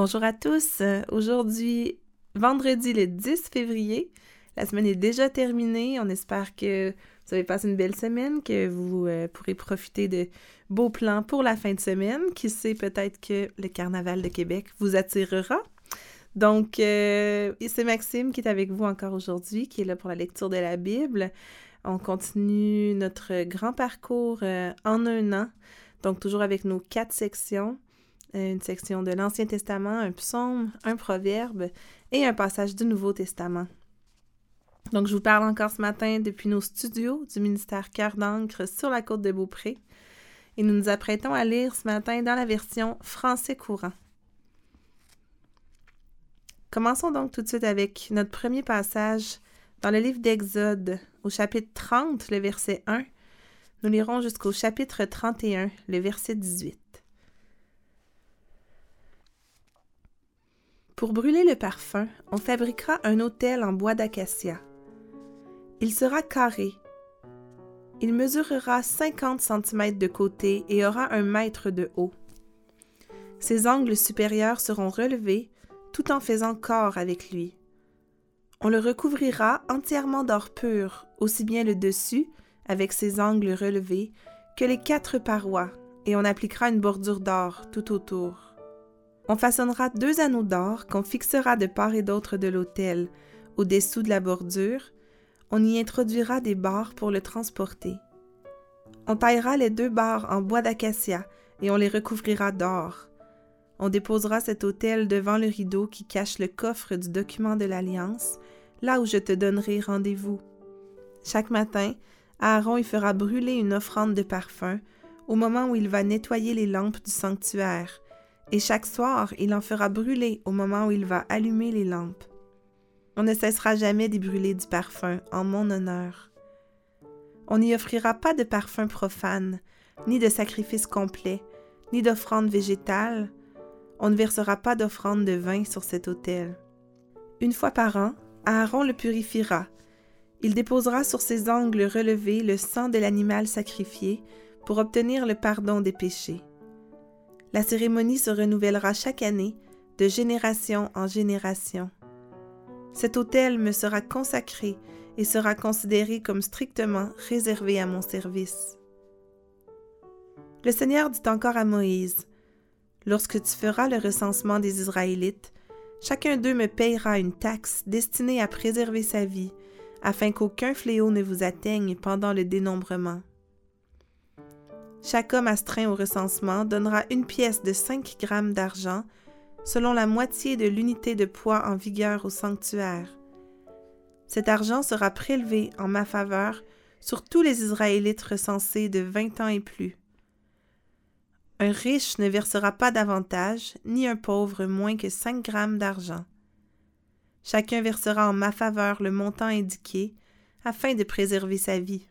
Bonjour à tous. Aujourd'hui, vendredi le 10 février. La semaine est déjà terminée. On espère que vous avez passé une belle semaine, que vous euh, pourrez profiter de beaux plans pour la fin de semaine. Qui sait, peut-être que le Carnaval de Québec vous attirera. Donc, euh, c'est Maxime qui est avec vous encore aujourd'hui, qui est là pour la lecture de la Bible. On continue notre grand parcours euh, en un an. Donc, toujours avec nos quatre sections. Une section de l'Ancien Testament, un psaume, un proverbe et un passage du Nouveau Testament. Donc, je vous parle encore ce matin depuis nos studios du ministère Cœur d'encre sur la côte de Beaupré. Et nous nous apprêtons à lire ce matin dans la version français courant. Commençons donc tout de suite avec notre premier passage dans le livre d'Exode, au chapitre 30, le verset 1. Nous lirons jusqu'au chapitre 31, le verset 18. Pour brûler le parfum, on fabriquera un autel en bois d'acacia. Il sera carré. Il mesurera 50 cm de côté et aura un mètre de haut. Ses angles supérieurs seront relevés tout en faisant corps avec lui. On le recouvrira entièrement d'or pur, aussi bien le dessus, avec ses angles relevés, que les quatre parois, et on appliquera une bordure d'or tout autour. On façonnera deux anneaux d'or qu'on fixera de part et d'autre de l'autel, au-dessous de la bordure. On y introduira des barres pour le transporter. On taillera les deux barres en bois d'acacia et on les recouvrira d'or. On déposera cet autel devant le rideau qui cache le coffre du document de l'Alliance, là où je te donnerai rendez-vous. Chaque matin, Aaron y fera brûler une offrande de parfum au moment où il va nettoyer les lampes du sanctuaire, et chaque soir il en fera brûler au moment où il va allumer les lampes. On ne cessera jamais d'y brûler du parfum en mon honneur. On n'y offrira pas de parfum profane, ni de sacrifice complet, ni d'offrande végétale. On ne versera pas d'offrande de vin sur cet autel. Une fois par an, Aaron le purifiera. Il déposera sur ses angles relevés le sang de l'animal sacrifié pour obtenir le pardon des péchés. La cérémonie se renouvellera chaque année, de génération en génération. Cet autel me sera consacré et sera considéré comme strictement réservé à mon service. Le Seigneur dit encore à Moïse, Lorsque tu feras le recensement des Israélites, chacun d'eux me payera une taxe destinée à préserver sa vie, afin qu'aucun fléau ne vous atteigne pendant le dénombrement. Chaque homme astreint au recensement donnera une pièce de 5 grammes d'argent, selon la moitié de l'unité de poids en vigueur au sanctuaire. Cet argent sera prélevé en ma faveur sur tous les Israélites recensés de vingt ans et plus. Un riche ne versera pas davantage, ni un pauvre moins que cinq grammes d'argent. Chacun versera en ma faveur le montant indiqué, afin de préserver sa vie.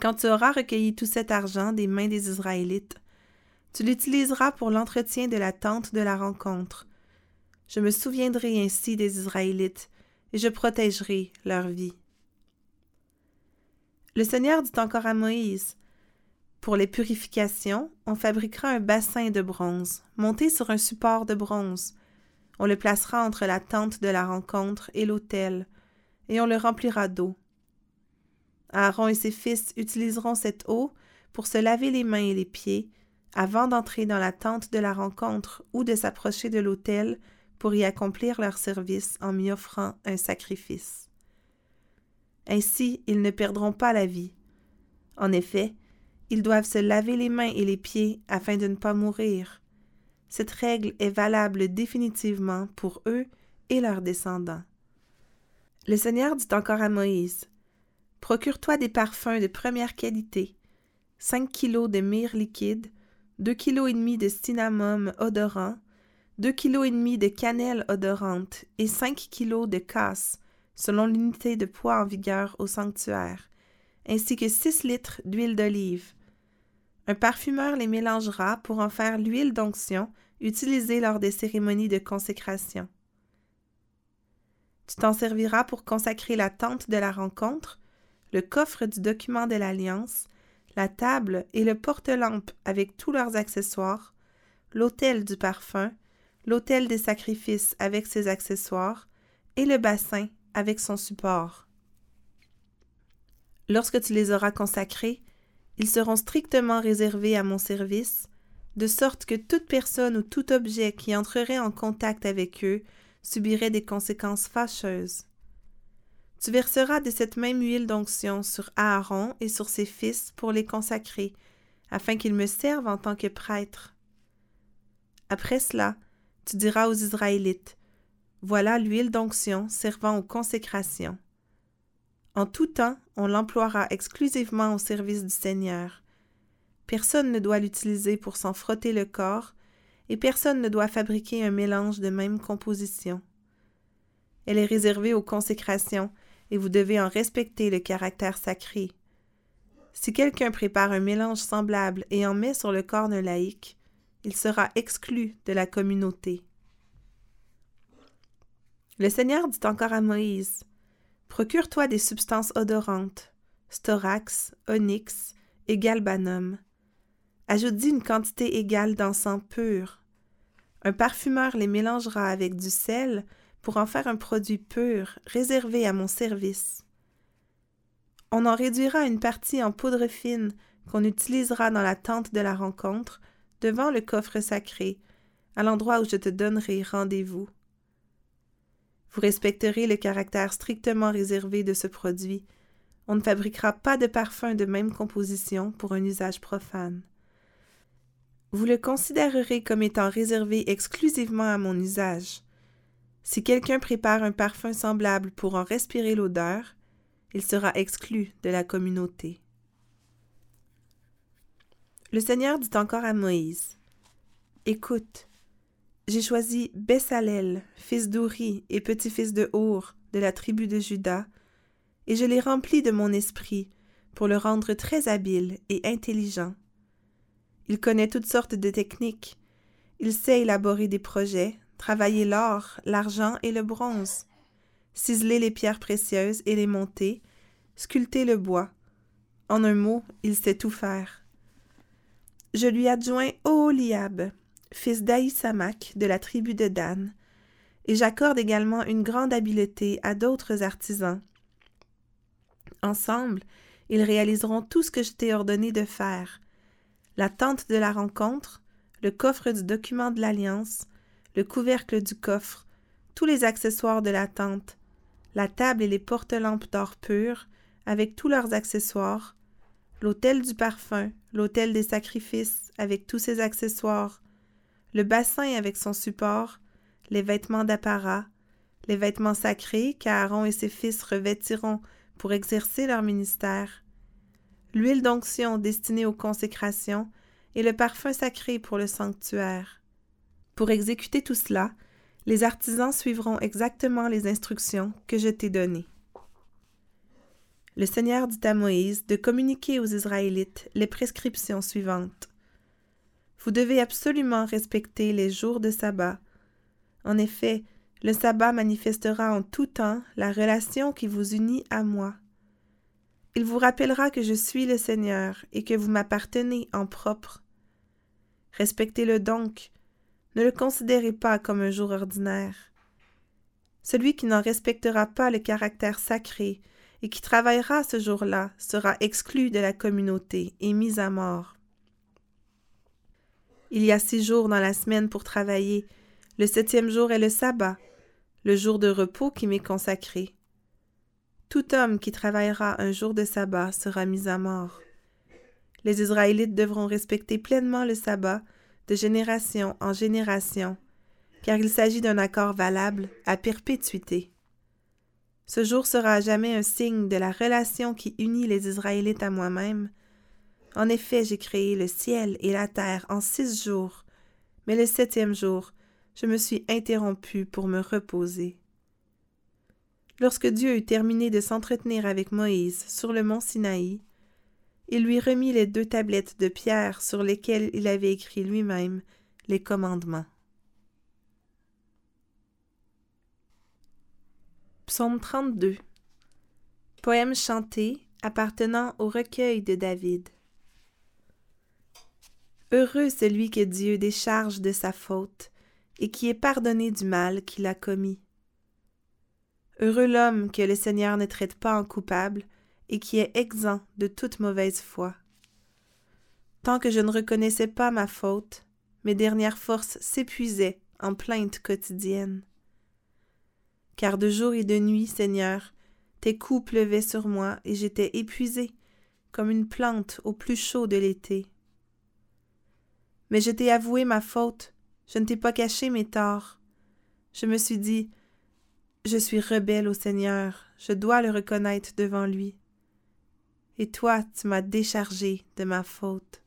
Quand tu auras recueilli tout cet argent des mains des Israélites, tu l'utiliseras pour l'entretien de la tente de la rencontre. Je me souviendrai ainsi des Israélites, et je protégerai leur vie. Le Seigneur dit encore à Moïse, Pour les purifications, on fabriquera un bassin de bronze, monté sur un support de bronze. On le placera entre la tente de la rencontre et l'autel, et on le remplira d'eau. Aaron et ses fils utiliseront cette eau pour se laver les mains et les pieds avant d'entrer dans la tente de la rencontre ou de s'approcher de l'autel pour y accomplir leur service en m'y offrant un sacrifice. Ainsi, ils ne perdront pas la vie. En effet, ils doivent se laver les mains et les pieds afin de ne pas mourir. Cette règle est valable définitivement pour eux et leurs descendants. Le Seigneur dit encore à Moïse Procure-toi des parfums de première qualité, 5 kg de myrrhe liquide, 2 kg et demi de cinnamome odorant, 2 kg et demi de cannelle odorante et 5 kg de casse, selon l'unité de poids en vigueur au sanctuaire, ainsi que 6 litres d'huile d'olive. Un parfumeur les mélangera pour en faire l'huile d'onction utilisée lors des cérémonies de consécration. Tu t'en serviras pour consacrer la tente de la rencontre, le coffre du document de l'Alliance, la table et le porte-lampe avec tous leurs accessoires, l'autel du parfum, l'autel des sacrifices avec ses accessoires, et le bassin avec son support. Lorsque tu les auras consacrés, ils seront strictement réservés à mon service, de sorte que toute personne ou tout objet qui entrerait en contact avec eux subirait des conséquences fâcheuses. Tu verseras de cette même huile d'onction sur Aaron et sur ses fils pour les consacrer, afin qu'ils me servent en tant que prêtres. Après cela, tu diras aux Israélites, Voilà l'huile d'onction servant aux consécrations. En tout temps, on l'emploiera exclusivement au service du Seigneur. Personne ne doit l'utiliser pour s'en frotter le corps, et personne ne doit fabriquer un mélange de même composition. Elle est réservée aux consécrations, et vous devez en respecter le caractère sacré. Si quelqu'un prépare un mélange semblable et en met sur le corps d'un laïc, il sera exclu de la communauté. Le Seigneur dit encore à Moïse Procure-toi des substances odorantes, storax, onyx et galbanum. Ajoute-y une quantité égale d'encens pur. Un parfumeur les mélangera avec du sel pour en faire un produit pur, réservé à mon service. On en réduira une partie en poudre fine qu'on utilisera dans la tente de la rencontre, devant le coffre sacré, à l'endroit où je te donnerai rendez-vous. Vous respecterez le caractère strictement réservé de ce produit. On ne fabriquera pas de parfum de même composition pour un usage profane. Vous le considérerez comme étant réservé exclusivement à mon usage. Si quelqu'un prépare un parfum semblable pour en respirer l'odeur, il sera exclu de la communauté. Le Seigneur dit encore à Moïse Écoute, j'ai choisi Bessalel, fils d'Ouri et petit-fils de Our, de la tribu de Juda, et je l'ai rempli de mon esprit pour le rendre très habile et intelligent. Il connaît toutes sortes de techniques. Il sait élaborer des projets, travailler l'or, l'argent et le bronze, ciseler les pierres précieuses et les monter, sculpter le bois. En un mot, il sait tout faire. Je lui adjoins Oholiab, fils d'Aïsamak de la tribu de Dan, et j'accorde également une grande habileté à d'autres artisans. Ensemble, ils réaliseront tout ce que je t'ai ordonné de faire la tente de la rencontre, le coffre du document de l'alliance, le couvercle du coffre, tous les accessoires de la tente, la table et les porte-lampes d'or pur, avec tous leurs accessoires, l'autel du parfum, l'autel des sacrifices, avec tous ses accessoires, le bassin avec son support, les vêtements d'apparat, les vêtements sacrés qu'Aaron et ses fils revêtiront pour exercer leur ministère, l'huile d'onction destinée aux consécrations et le parfum sacré pour le sanctuaire. Pour exécuter tout cela, les artisans suivront exactement les instructions que je t'ai données. Le Seigneur dit à Moïse de communiquer aux Israélites les prescriptions suivantes. Vous devez absolument respecter les jours de sabbat. En effet, le sabbat manifestera en tout temps la relation qui vous unit à moi. Il vous rappellera que je suis le Seigneur et que vous m'appartenez en propre. Respectez-le donc, ne le considérez pas comme un jour ordinaire. Celui qui n'en respectera pas le caractère sacré et qui travaillera ce jour-là sera exclu de la communauté et mis à mort. Il y a six jours dans la semaine pour travailler. Le septième jour est le sabbat, le jour de repos qui m'est consacré. Tout homme qui travaillera un jour de sabbat sera mis à mort. Les Israélites devront respecter pleinement le sabbat de génération en génération, car il s'agit d'un accord valable à perpétuité. Ce jour sera à jamais un signe de la relation qui unit les Israélites à moi-même, en effet, j'ai créé le ciel et la terre en six jours, mais le septième jour, je me suis interrompu pour me reposer. Lorsque Dieu eut terminé de s'entretenir avec Moïse sur le mont Sinaï, il lui remit les deux tablettes de pierre sur lesquelles il avait écrit lui-même les commandements. Psaume 32 Poème chanté appartenant au recueil de David. Heureux celui que Dieu décharge de sa faute et qui est pardonné du mal qu'il a commis. Heureux l'homme que le Seigneur ne traite pas en coupable et qui est exempt de toute mauvaise foi. Tant que je ne reconnaissais pas ma faute, mes dernières forces s'épuisaient en plaintes quotidiennes. Car de jour et de nuit, Seigneur, tes coups pleuvaient sur moi et j'étais épuisé, comme une plante au plus chaud de l'été. Mais je t'ai avoué ma faute, je ne t'ai pas caché mes torts. Je me suis dit, je suis rebelle au Seigneur, je dois le reconnaître devant lui. Et toi, tu m'as déchargé de ma faute.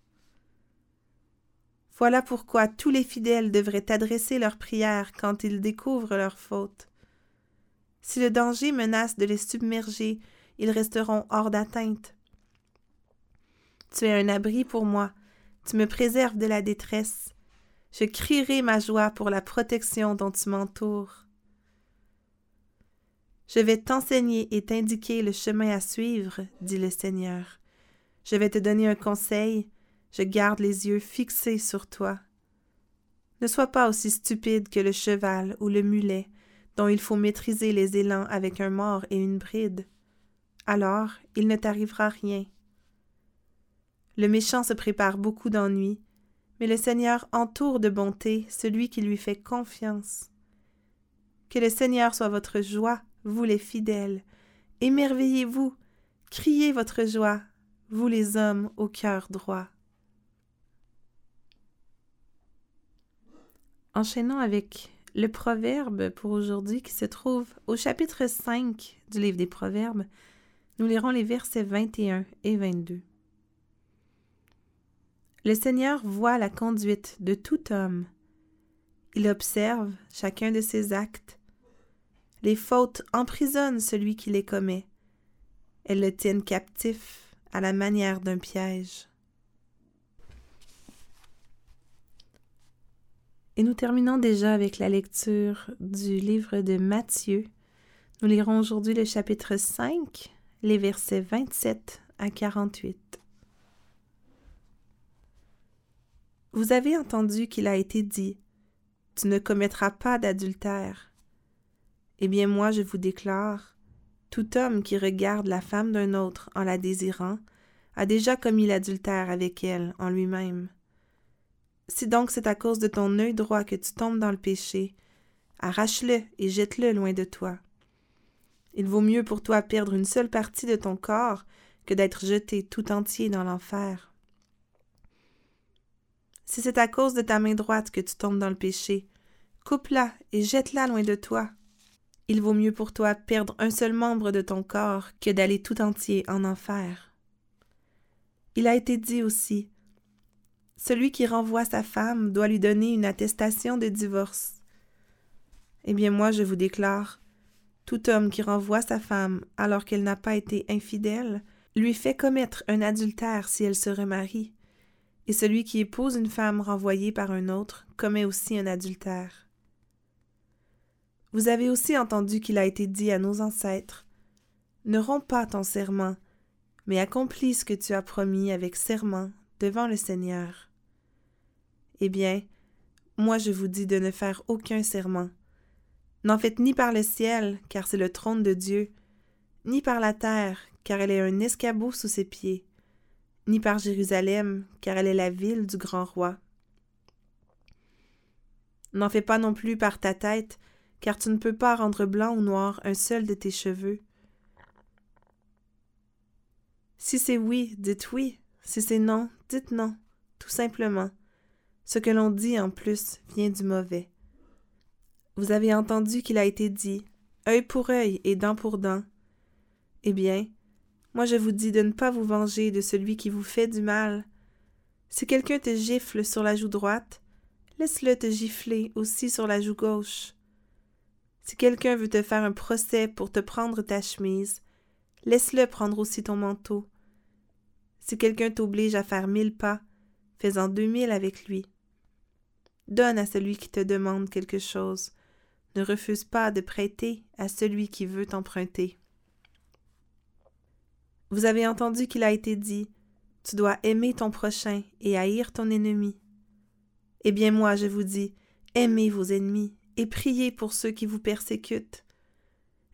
Voilà pourquoi tous les fidèles devraient adresser leurs prières quand ils découvrent leur faute. Si le danger menace de les submerger, ils resteront hors d'atteinte. Tu es un abri pour moi, tu me préserves de la détresse. Je crierai ma joie pour la protection dont tu m'entoures. Je vais t'enseigner et t'indiquer le chemin à suivre, dit le Seigneur. Je vais te donner un conseil, je garde les yeux fixés sur toi. Ne sois pas aussi stupide que le cheval ou le mulet, dont il faut maîtriser les élans avec un mort et une bride. Alors il ne t'arrivera rien. Le méchant se prépare beaucoup d'ennuis, mais le Seigneur entoure de bonté celui qui lui fait confiance. Que le Seigneur soit votre joie, vous les fidèles. Émerveillez-vous, criez votre joie, vous les hommes au cœur droit. Enchaînons avec le proverbe pour aujourd'hui qui se trouve au chapitre 5 du livre des Proverbes. Nous lirons les versets 21 et 22. Le Seigneur voit la conduite de tout homme. Il observe chacun de ses actes. Les fautes emprisonnent celui qui les commet. Elles le tiennent captif à la manière d'un piège. Et nous terminons déjà avec la lecture du livre de Matthieu. Nous lirons aujourd'hui le chapitre 5, les versets 27 à 48. Vous avez entendu qu'il a été dit Tu ne commettras pas d'adultère. Eh bien, moi, je vous déclare tout homme qui regarde la femme d'un autre en la désirant a déjà commis l'adultère avec elle en lui-même. Si donc c'est à cause de ton œil droit que tu tombes dans le péché, arrache-le et jette-le loin de toi. Il vaut mieux pour toi perdre une seule partie de ton corps que d'être jeté tout entier dans l'enfer. Si c'est à cause de ta main droite que tu tombes dans le péché, coupe-la et jette-la loin de toi. Il vaut mieux pour toi perdre un seul membre de ton corps que d'aller tout entier en enfer. Il a été dit aussi celui qui renvoie sa femme doit lui donner une attestation de divorce. Eh bien moi je vous déclare, tout homme qui renvoie sa femme alors qu'elle n'a pas été infidèle, lui fait commettre un adultère si elle se remarie, et celui qui épouse une femme renvoyée par un autre commet aussi un adultère. Vous avez aussi entendu qu'il a été dit à nos ancêtres, Ne romps pas ton serment, mais accomplis ce que tu as promis avec serment devant le Seigneur. Eh bien, moi je vous dis de ne faire aucun serment. N'en faites ni par le ciel, car c'est le trône de Dieu, ni par la terre, car elle est un escabeau sous ses pieds, ni par Jérusalem, car elle est la ville du grand roi. N'en fais pas non plus par ta tête, car tu ne peux pas rendre blanc ou noir un seul de tes cheveux. Si c'est oui, dites oui. Si c'est non, dites non, tout simplement. Ce que l'on dit en plus vient du mauvais. Vous avez entendu qu'il a été dit œil pour œil et dent pour dent. Eh bien, moi je vous dis de ne pas vous venger de celui qui vous fait du mal. Si quelqu'un te gifle sur la joue droite, laisse-le te gifler aussi sur la joue gauche. Si quelqu'un veut te faire un procès pour te prendre ta chemise, laisse-le prendre aussi ton manteau. Si quelqu'un t'oblige à faire mille pas, fais-en deux mille avec lui. Donne à celui qui te demande quelque chose. Ne refuse pas de prêter à celui qui veut t'emprunter. Vous avez entendu qu'il a été dit tu dois aimer ton prochain et haïr ton ennemi. Eh bien moi, je vous dis, aimez vos ennemis et priez pour ceux qui vous persécutent.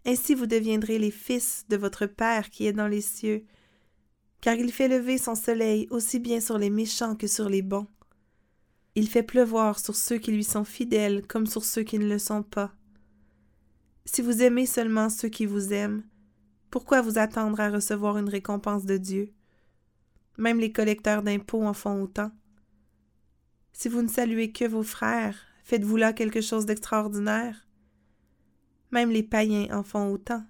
Ainsi vous deviendrez les fils de votre Père qui est dans les cieux, car il fait lever son soleil aussi bien sur les méchants que sur les bons. Il fait pleuvoir sur ceux qui lui sont fidèles comme sur ceux qui ne le sont pas. Si vous aimez seulement ceux qui vous aiment, pourquoi vous attendre à recevoir une récompense de Dieu? Même les collecteurs d'impôts en font autant. Si vous ne saluez que vos frères, faites-vous là quelque chose d'extraordinaire? Même les païens en font autant.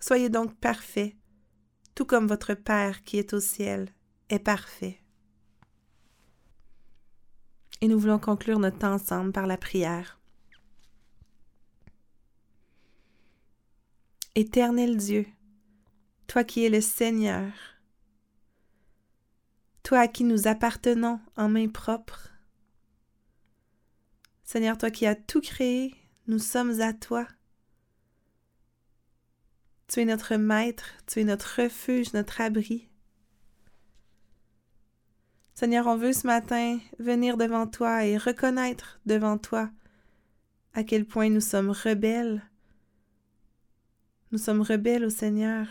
Soyez donc parfaits, tout comme votre Père qui est au ciel est parfait. Et nous voulons conclure notre temps ensemble par la prière. Éternel Dieu, toi qui es le Seigneur, toi à qui nous appartenons en main propre. Seigneur, toi qui as tout créé, nous sommes à toi. Tu es notre maître, tu es notre refuge, notre abri. Seigneur, on veut ce matin venir devant toi et reconnaître devant toi à quel point nous sommes rebelles. Nous sommes rebelles au Seigneur.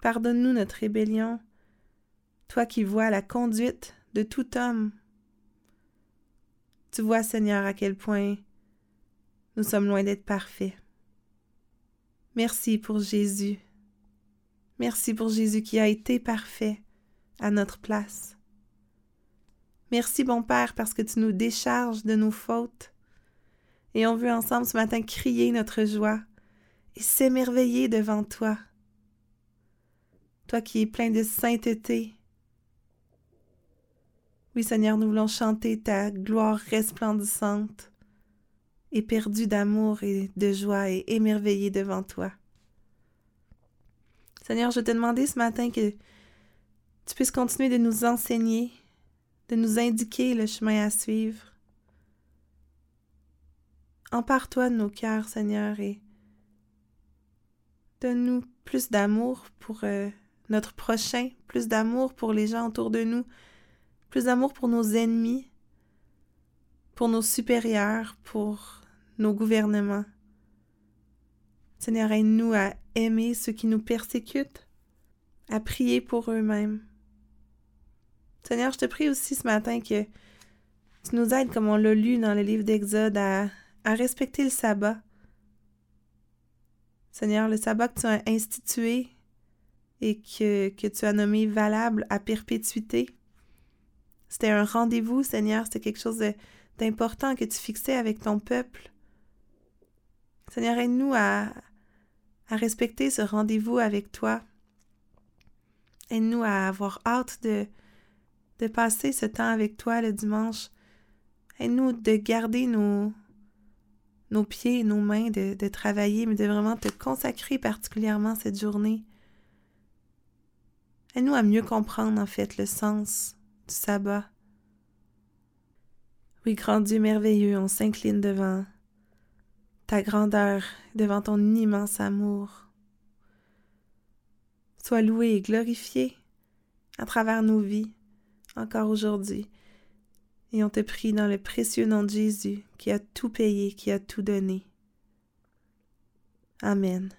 Pardonne-nous notre rébellion, toi qui vois la conduite de tout homme. Tu vois, Seigneur, à quel point nous sommes loin d'être parfaits. Merci pour Jésus. Merci pour Jésus qui a été parfait à notre place. Merci, bon Père, parce que tu nous décharges de nos fautes. Et on veut ensemble ce matin crier notre joie et s'émerveiller devant toi. Toi qui es plein de sainteté, oui, Seigneur, nous voulons chanter ta gloire resplendissante, éperdue d'amour et de joie et émerveillée devant toi. Seigneur, je te demandais ce matin que tu puisses continuer de nous enseigner, de nous indiquer le chemin à suivre. Empare-toi de nos cœurs, Seigneur, et donne-nous plus d'amour pour euh, notre prochain, plus d'amour pour les gens autour de nous, plus d'amour pour nos ennemis, pour nos supérieurs, pour nos gouvernements. Seigneur, aide-nous à aimer ceux qui nous persécutent, à prier pour eux-mêmes. Seigneur, je te prie aussi ce matin que tu nous aides, comme on l'a lu dans le livre d'Exode, à, respecter le sabbat. Seigneur, le sabbat que tu as institué et que tu as nommé valable à perpétuité. C'était un rendez-vous, Seigneur, c'était quelque chose d'important que tu fixais avec ton peuple. Seigneur, aide-nous à, respecter ce rendez-vous avec toi. Aide-nous à avoir hâte de, passer ce temps avec toi le dimanche. Aide-nous de garder nos, pieds et nos mains, de, travailler, mais de vraiment te consacrer particulièrement cette journée. Aide-nous à mieux comprendre en fait le sens sabbat. Oui, grand Dieu merveilleux, on s'incline devant ta grandeur, devant ton immense amour. Sois loué et glorifié à travers nos vies, encore aujourd'hui. Et on te prie dans le précieux nom de Jésus, qui a tout payé, qui a tout donné. Amen.